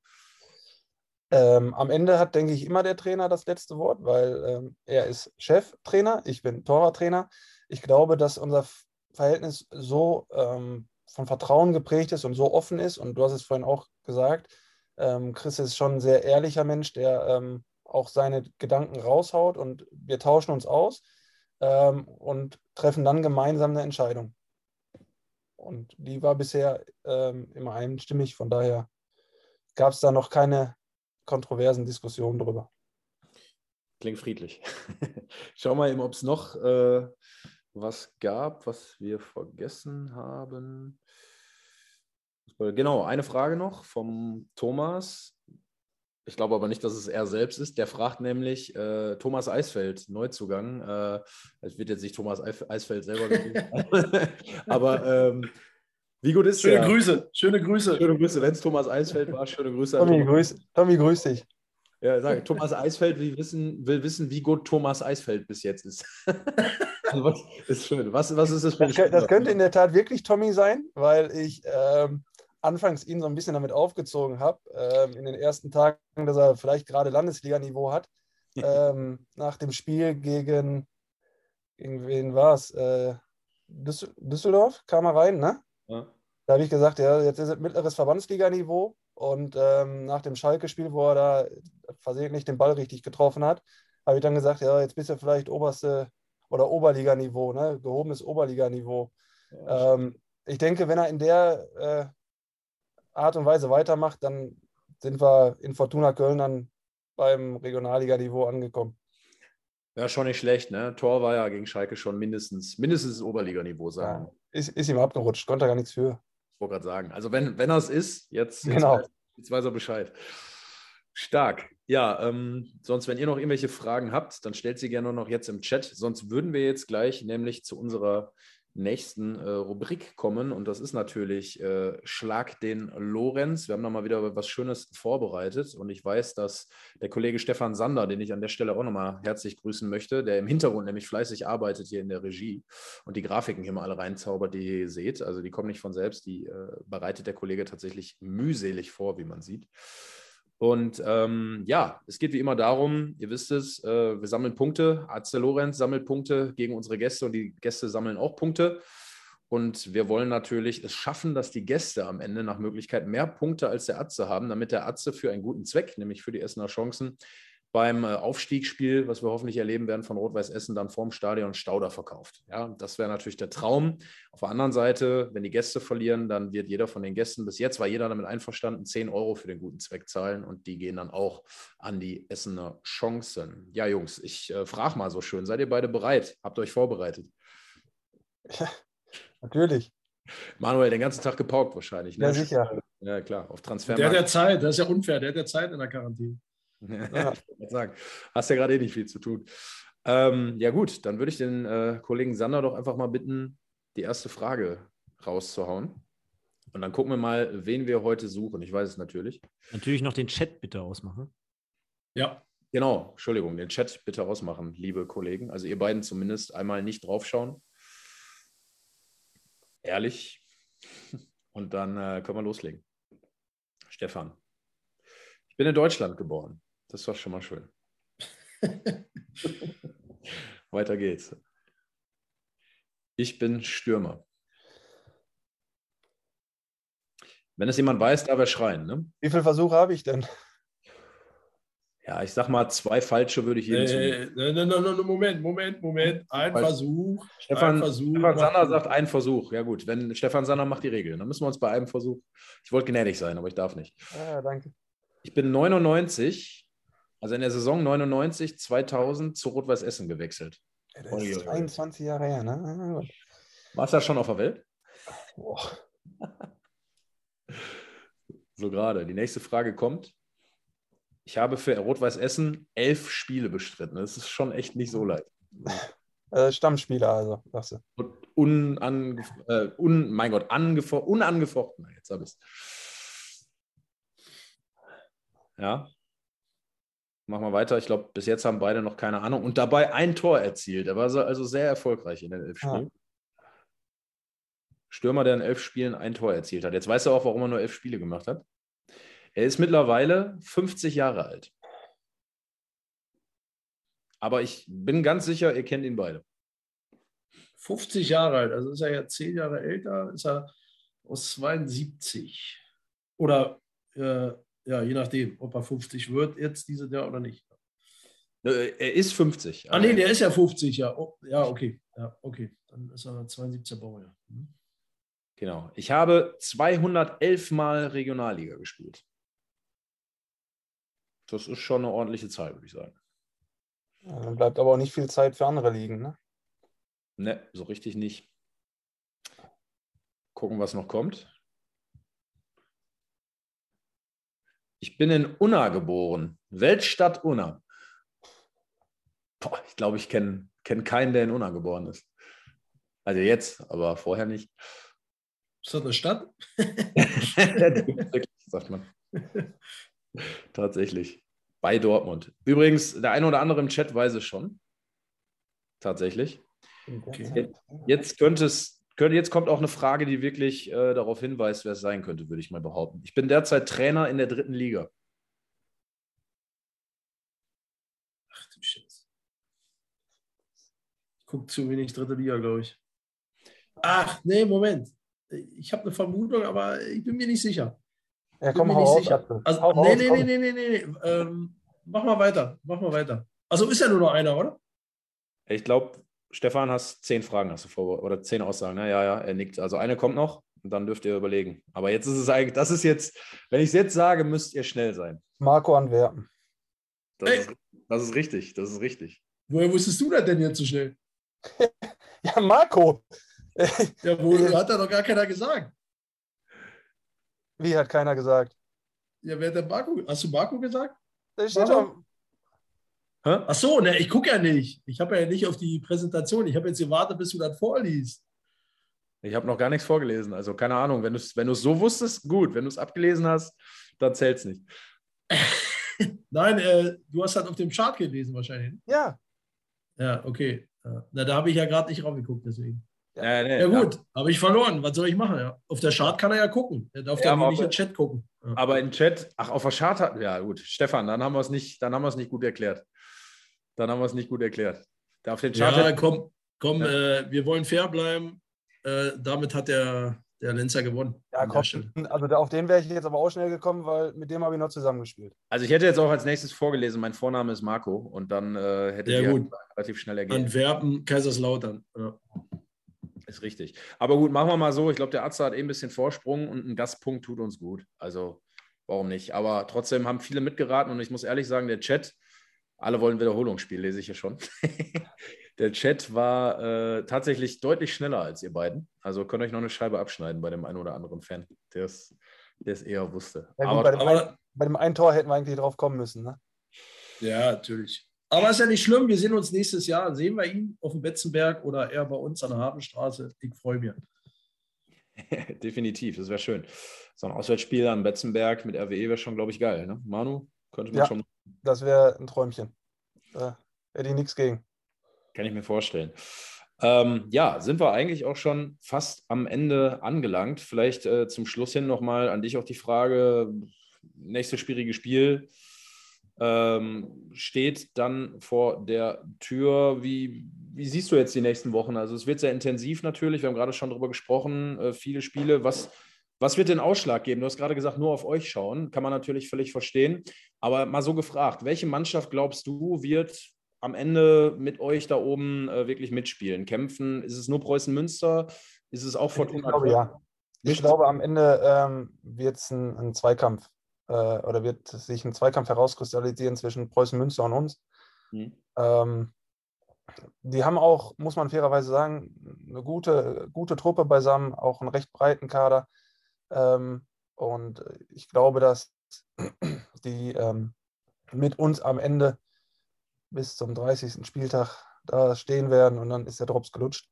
Ähm, am Ende hat, denke ich, immer der Trainer das letzte Wort, weil ähm, er ist Cheftrainer, ich bin Torwarttrainer. Ich glaube, dass unser Verhältnis so ähm, von Vertrauen geprägt ist und so offen ist. Und du hast es vorhin auch gesagt, ähm, Chris ist schon ein sehr ehrlicher Mensch, der ähm, auch seine Gedanken raushaut und wir tauschen uns aus ähm, und treffen dann gemeinsam eine Entscheidung. Und die war bisher immer einstimmig, von daher gab es da noch keine kontroversen Diskussionen drüber.
Klingt friedlich. *laughs* Schau mal eben, ob es noch äh, was gab, was wir vergessen haben. Genau, eine Frage noch vom Thomas. Ich glaube aber nicht, dass es er selbst ist. Der fragt nämlich äh, Thomas Eisfeld, Neuzugang. Äh, es wird jetzt nicht Thomas Eisfeld selber *laughs* aber ähm, wie gut ist
Schöne der? Grüße, schöne Grüße.
Schöne Grüße, wenn es Thomas Eisfeld war, schöne Grüße.
Tommy, grüß, Tommy, grüß dich.
Ja, sag, Thomas Eisfeld will wissen, will wissen, wie gut Thomas Eisfeld bis jetzt ist. *laughs* also was, ist schön. Was, was ist das
für das, das könnte in der Tat wirklich Tommy sein, weil ich ähm, anfangs ihn so ein bisschen damit aufgezogen habe, ähm, in den ersten Tagen, dass er vielleicht gerade Landesliganiveau hat. *laughs* ähm, nach dem Spiel gegen, gegen wen war es? Äh, Düsseldorf kam er rein, ne? Ja. Da habe ich gesagt, ja, jetzt ist es mittleres Verbandsliganiveau und ähm, nach dem Schalke-Spiel, wo er da versehentlich den Ball richtig getroffen hat, habe ich dann gesagt, ja, jetzt bist du vielleicht oberste oder Oberliganiveau, ne? gehobenes Oberliganiveau. Ja, ähm, ich denke, wenn er in der äh, Art und Weise weitermacht, dann sind wir in Fortuna Köln dann beim Regionalliganiveau angekommen.
Ja, schon nicht schlecht, ne? Tor war ja gegen Schalke schon mindestens, mindestens Oberliganiveau
sein. Ja, ist, ist ihm abgerutscht, konnte er gar nichts für.
Ich wollte gerade sagen. Also wenn, wenn er es ist, jetzt,
jetzt, genau.
weiß, jetzt weiß er Bescheid. Stark. Ja, ähm, sonst, wenn ihr noch irgendwelche Fragen habt, dann stellt sie gerne noch jetzt im Chat. Sonst würden wir jetzt gleich nämlich zu unserer nächsten äh, Rubrik kommen und das ist natürlich äh, Schlag den Lorenz. Wir haben nochmal wieder was Schönes vorbereitet und ich weiß, dass der Kollege Stefan Sander, den ich an der Stelle auch nochmal herzlich grüßen möchte, der im Hintergrund nämlich fleißig arbeitet hier in der Regie und die Grafiken hier mal alle reinzaubert, die ihr seht. Also die kommen nicht von selbst, die äh, bereitet der Kollege tatsächlich mühselig vor, wie man sieht. Und ähm, ja, es geht wie immer darum, ihr wisst es, äh, wir sammeln Punkte. Atze Lorenz sammelt Punkte gegen unsere Gäste und die Gäste sammeln auch Punkte. Und wir wollen natürlich es schaffen, dass die Gäste am Ende nach Möglichkeit mehr Punkte als der Atze haben, damit der Atze für einen guten Zweck, nämlich für die Essener Chancen, beim äh, Aufstiegsspiel, was wir hoffentlich erleben werden von Rot-Weiß Essen, dann vorm Stadion Stauder verkauft. Ja, das wäre natürlich der Traum. Auf der anderen Seite, wenn die Gäste verlieren, dann wird jeder von den Gästen, bis jetzt war jeder damit einverstanden, 10 Euro für den guten Zweck zahlen und die gehen dann auch an die Essener Chancen. Ja, Jungs, ich äh, frage mal so schön, seid ihr beide bereit? Habt ihr euch vorbereitet?
Ja, *laughs* natürlich.
Manuel den ganzen Tag gepaukt wahrscheinlich. Ne?
Ja, sicher.
Ja, klar, auf Transfer.
Der hat ja Zeit, das ist ja unfair, der hat ja Zeit in der Quarantäne. *laughs*
Ja. ich sagen, hast ja gerade eh nicht viel zu tun. Ähm, ja, gut, dann würde ich den äh, Kollegen Sander doch einfach mal bitten, die erste Frage rauszuhauen. Und dann gucken wir mal, wen wir heute suchen. Ich weiß es natürlich.
Natürlich noch den Chat bitte ausmachen.
Ja.
Genau, Entschuldigung, den Chat bitte ausmachen, liebe Kollegen. Also ihr beiden zumindest einmal nicht draufschauen. Ehrlich. Und dann äh, können wir loslegen. Stefan. Ich bin in Deutschland geboren. Das ist doch schon mal schön. *laughs* Weiter geht's. Ich bin Stürmer. Wenn es jemand weiß, darf er schreien. Ne?
Wie viele Versuche habe ich denn?
Ja, ich sag mal, zwei falsche würde ich jedem
äh. Nein, nein, nein, Moment, Moment, Moment. Ein
Falsch.
Versuch.
Stefan,
ein Versuch.
Stefan Sander sagt ein Versuch. Ja gut, wenn Stefan Sander macht die Regeln, dann müssen wir uns bei einem Versuch. Ich wollte gnädig sein, aber ich darf nicht.
Ja, danke.
Ich bin 99, also in der Saison 99, 2000 zu Rot-Weiß Essen gewechselt.
Ja, das ist 21 Jahre her, ne?
Warst du da schon auf der Welt?
Boah. *laughs*
So gerade. Die nächste Frage kommt. Ich habe für Rot-Weiß Essen elf Spiele bestritten. Das ist schon echt nicht so leicht. *laughs*
Äh, Stammspieler, also, sagst du.
Unange äh, un, mein Gott, angefo unangefochten. Jetzt habe ich es. Ja. Machen wir weiter. Ich glaube, bis jetzt haben beide noch keine Ahnung. Und dabei ein Tor erzielt. Er war so- also sehr erfolgreich in den elf. Spielen. Stürmer, der in elf Spielen ein Tor erzielt hat. Jetzt weiß er auch, warum er nur elf Spiele gemacht hat. Er ist mittlerweile 50 Jahre alt. Aber ich bin ganz sicher, ihr kennt ihn beide.
50 Jahre alt, also ist er ja 10 Jahre älter, ist er aus 72. Oder äh, ja, je nachdem, ob er 50 wird jetzt dieses Jahr oder nicht.
Er ist 50.
Ah, nee, der ist ja 50, ja. Oh, ja, okay. Ja, okay. Dann ist er 72er Baujahr. Hm.
Genau. Ich habe 211 Mal Regionalliga gespielt. Das ist schon eine ordentliche Zahl, würde ich sagen.
Ja, dann bleibt aber auch nicht viel Zeit für andere Ligen, ne?
Ne, so richtig nicht. Gucken, was noch kommt. Ich bin in Unna geboren. Weltstadt Unna. Boah, ich glaube, ich kenne kenn keinen, der in Unna geboren ist. Also jetzt, aber vorher nicht.
Ist das eine Stadt? *laughs*
Sagt man. Tatsächlich. Bei Dortmund. Übrigens, der eine oder andere im Chat weiß es schon. Tatsächlich.
Okay.
Jetzt könnte es, könnte, jetzt kommt auch eine Frage, die wirklich äh, darauf hinweist, wer es sein könnte, würde ich mal behaupten. Ich bin derzeit Trainer in der dritten Liga.
Ach du Scheiße. Ich gucke zu wenig dritte Liga, glaube ich. Ach, nee, Moment. Ich habe eine Vermutung, aber ich bin mir nicht sicher.
Ja,
Bin
komm,
mir
hau
nicht
raus.
sicher. Also,
Hau
nee,
raus,
nee,
komm.
nee, nee, nee, nee. Ähm, mach mal weiter. Mach mal weiter. Also ist ja nur noch einer, oder?
Ich glaube, Stefan, hast zehn Fragen hast du vor oder zehn Aussagen. Ne? Ja, ja, er nickt. Also eine kommt noch und dann dürft ihr überlegen. Aber jetzt ist es eigentlich, das ist jetzt, wenn ich es jetzt sage, müsst ihr schnell sein.
Marco Antwerpen.
Das,
Ey.
ist, das ist richtig, das ist richtig.
Woher wusstest du das denn jetzt so schnell? *laughs*
Ja, Marco!
Ja, wo hat da doch gar keiner gesagt.
Wie hat keiner gesagt?
Ja, wer hat denn Marco? Hast du Marco gesagt?
Da steht
Marco?
Hä?
Ach so, ne, ich gucke ja nicht. Ich habe ja nicht auf die Präsentation. Ich habe jetzt gewartet, bis du das vorliest.
Ich habe noch gar nichts vorgelesen. Also keine Ahnung, wenn du es wenn du's so wusstest, gut. Wenn du es abgelesen hast, dann zählt es nicht. *laughs*
Nein, äh, du hast halt auf dem Chart gelesen wahrscheinlich.
ja.
Ja, okay. Na, da habe ich ja gerade nicht raufgeguckt, deswegen.
Ja, nee,
Ja gut, habe ich verloren. Was soll ich machen? Ja? Auf der Chart kann er ja gucken. Er darf
Ja,
ja,
aber
nicht den Chat gucken. Ja.
Aber im Chat, ach, auf der Chart hat, ja gut, Stefan, dann haben wir es nicht, dann haben wir es nicht gut erklärt. Dann haben wir es nicht gut erklärt. Da auf den Chart
Ja, komm, komm,
Ja.
äh, wir wollen fair bleiben. Äh, damit hat der, der Lenzer gewonnen.
Ja, komm. Also auf den wäre ich jetzt aber auch schnell gekommen, weil mit dem habe ich noch zusammengespielt.
also ich hätte jetzt auch als nächstes vorgelesen, mein Vorname ist Marco und dann äh, hätte
Ja,
die
gut.
relativ schnell ergeben.
Antwerpen, Kaiserslautern. Ja.
Ist richtig. Aber gut, machen wir mal so. Ich glaube, der Arzt hat eh ein bisschen Vorsprung und ein Gastpunkt tut uns gut. Also warum nicht? Aber trotzdem haben viele mitgeraten und ich muss ehrlich sagen, der Chat, alle wollen Wiederholungsspiel, lese ich hier schon. *laughs* Der Chat war äh, tatsächlich deutlich schneller als ihr beiden. Also könnt euch noch eine Scheibe abschneiden bei dem einen oder anderen Fan, der es, eher wusste.
Ja, gut,
aber,
bei, dem
aber-
einen, bei dem einen Tor hätten wir eigentlich drauf kommen müssen. Ne?
Ja, natürlich. Aber ist ja nicht schlimm. Wir sehen uns nächstes Jahr. Sehen wir ihn auf dem Betzenberg oder er bei uns an der Hafenstraße. Ich freue mich. *laughs*
definitiv, das wäre schön. So ein Auswärtsspiel am Betzenberg mit RWE wäre schon, glaube ich, geil. Ne? Manu, könnte man
Ja.
schon,
Das wäre ein Träumchen. Hätte ich nichts gegen.
kann ich mir vorstellen. Ähm, ja, sind wir eigentlich auch schon fast am Ende angelangt. Vielleicht äh, zum Schluss hin nochmal an dich auch die Frage: nächstes schwierige Spiel ähm, steht dann vor der Tür. Wie, wie siehst du jetzt die nächsten Wochen? Also, es wird sehr intensiv natürlich. Wir haben gerade schon darüber gesprochen, äh, viele Spiele. Was, was wird den Ausschlag geben? Du hast gerade gesagt, nur auf euch schauen. Kann man natürlich völlig verstehen. Aber mal so gefragt: Welche Mannschaft glaubst du wird am Ende mit euch da oben äh, wirklich mitspielen, kämpfen? Ist es nur Preußen Münster? Ist es auch
Ich
Fortuna?
glaube,
Köln?
ja. Ich glaube, am Ende ähm, wird es ein, ein Zweikampf äh, oder wird sich ein Zweikampf herauskristallisieren zwischen Preußen Münster und uns.
Mhm.
Ähm, die haben auch, muss man fairerweise sagen, eine gute, gute Truppe beisammen, auch einen recht breiten Kader. Ähm, und ich glaube, dass die ähm, mit uns am Ende bis zum 30. Spieltag da stehen werden und dann ist der Drops gelutscht.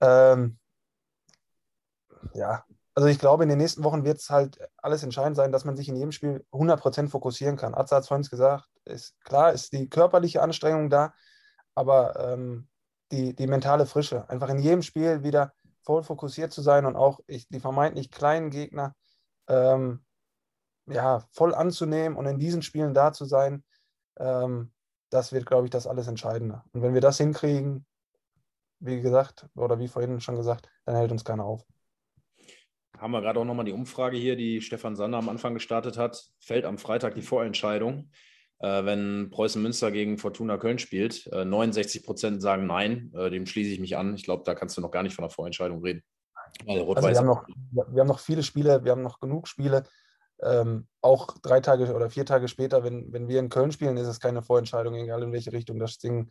Ähm, ja, also ich glaube, in den nächsten Wochen wird es halt alles entscheidend sein, dass man sich in jedem Spiel 100% fokussieren kann. Atze hat es vorhin gesagt, ist klar, ist die körperliche Anstrengung da, aber ähm, die, die mentale Frische, einfach in jedem Spiel wieder voll fokussiert zu sein und auch ich, die vermeintlich kleinen Gegner ähm, ja, voll anzunehmen und in diesen Spielen da zu sein, ähm, das wird, glaube ich, das alles Entscheidende. Und wenn wir das hinkriegen, wie gesagt, oder wie vorhin schon gesagt, dann hält uns keiner auf.
Haben wir gerade auch nochmal die Umfrage hier, die Stefan Sander am Anfang gestartet hat. Fällt am Freitag die Vorentscheidung, wenn Preußen Münster gegen Fortuna Köln spielt. Äh, 69 Prozent sagen nein, äh, dem schließe ich mich an. Ich glaube, da kannst du noch gar nicht von der Vorentscheidung reden.
Also
Rot-Weiß
wir haben, noch, wir haben noch viele Spiele, wir haben noch genug Spiele. Ähm, auch drei Tage oder vier Tage später, wenn, wenn wir in Köln spielen, ist es keine Vorentscheidung, egal in welche Richtung das Ding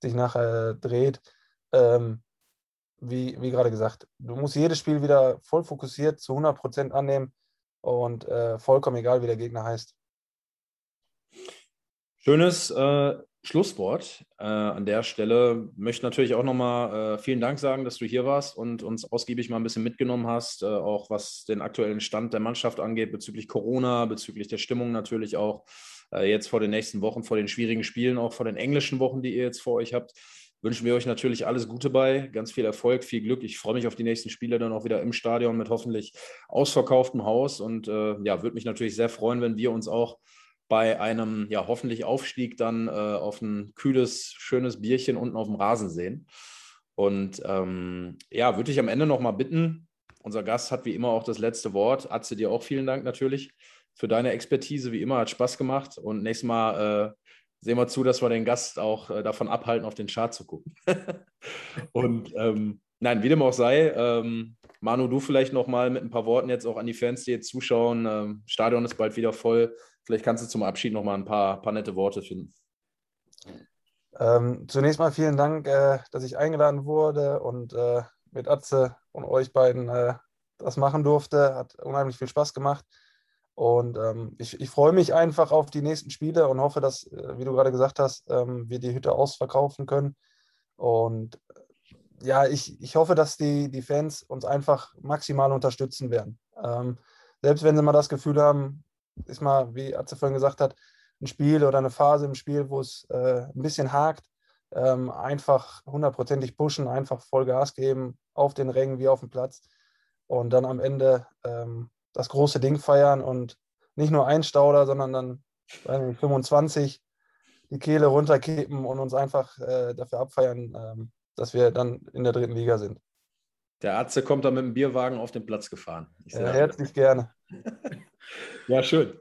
sich nachher dreht. Ähm, wie, wie gerade gesagt, du musst jedes Spiel wieder voll fokussiert zu 100 Prozent annehmen und äh, vollkommen egal, wie der Gegner heißt.
Schönes äh, Schlusswort äh, an der Stelle. Möchte natürlich auch nochmal äh, vielen Dank sagen, dass du hier warst und uns ausgiebig mal ein bisschen mitgenommen hast, äh, auch was den aktuellen Stand der Mannschaft angeht, bezüglich Corona, bezüglich der Stimmung natürlich auch. Äh, jetzt vor den nächsten Wochen, vor den schwierigen Spielen, auch vor den englischen Wochen, die ihr jetzt vor euch habt, wünschen wir euch natürlich alles Gute bei, ganz viel Erfolg, viel Glück. Ich freue mich auf die nächsten Spiele dann auch wieder im Stadion mit hoffentlich ausverkauftem Haus und äh, ja, würde mich natürlich sehr freuen, wenn wir uns auch bei einem ja hoffentlich Aufstieg dann äh, auf ein kühles, schönes Bierchen unten auf dem Rasen sehen. Und ähm, ja, würde ich am Ende nochmal bitten, unser Gast hat wie immer auch das letzte Wort. Atze, dir auch vielen Dank natürlich für deine Expertise, wie immer, hat Spaß gemacht. Und nächstes Mal äh, sehen wir zu, dass wir den Gast auch äh, davon abhalten, auf den Chart zu gucken. *laughs* Und ähm, nein, wie dem auch sei, ähm, Manu, du vielleicht nochmal mit ein paar Worten jetzt auch an die Fans, die jetzt zuschauen. Ähm, Stadion ist bald wieder voll. Vielleicht kannst du zum Abschied nochmal ein paar, paar nette Worte finden.
Ähm, zunächst mal vielen Dank, äh, dass ich eingeladen wurde und äh, mit Atze und euch beiden äh, das machen durfte. Hat unheimlich viel Spaß gemacht. Und ähm, ich, ich freue mich einfach auf die nächsten Spiele und hoffe, dass, äh, wie du gerade gesagt hast, ähm, wir die Hütte ausverkaufen können. Und äh, ja, ich, ich hoffe, dass die, die Fans uns einfach maximal unterstützen werden. Ähm, selbst wenn sie mal das Gefühl haben, ist mal, wie Atze vorhin gesagt hat, ein Spiel oder eine Phase im Spiel, wo es äh, ein bisschen hakt, ähm, einfach hundertprozentig pushen, einfach voll Gas geben, auf den Rängen wie auf dem Platz und dann am Ende ähm, das große Ding feiern und nicht nur ein Stauder, sondern dann weiß nicht, 25 die Kehle runterkippen und uns einfach äh, dafür abfeiern, ähm, dass wir dann in der dritten Liga sind.
Der Atze kommt da mit dem Bierwagen auf den Platz gefahren. Ich
Äh, herzlich gerne. *laughs*
Ja, schön.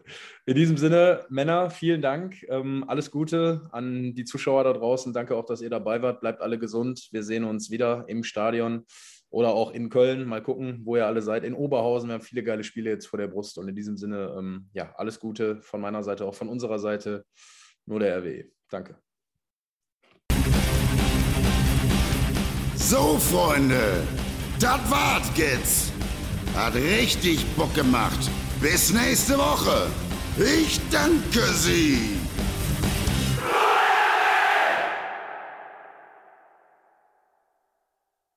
In diesem Sinne, Männer, vielen Dank. Ähm, alles Gute an die Zuschauer da draußen. Danke auch, dass ihr dabei wart. Bleibt alle gesund. Wir sehen uns wieder im Stadion oder auch in Köln. Mal gucken, wo ihr alle seid. In Oberhausen. Wir haben viele geile Spiele jetzt vor der Brust. Und in diesem Sinne, ähm, ja, alles Gute von meiner Seite, auch von unserer Seite. Nur der RWE. Danke.
So, Freunde, das war's jetzt. Hat richtig Bock gemacht. Bis nächste Woche. Ich danke Sie.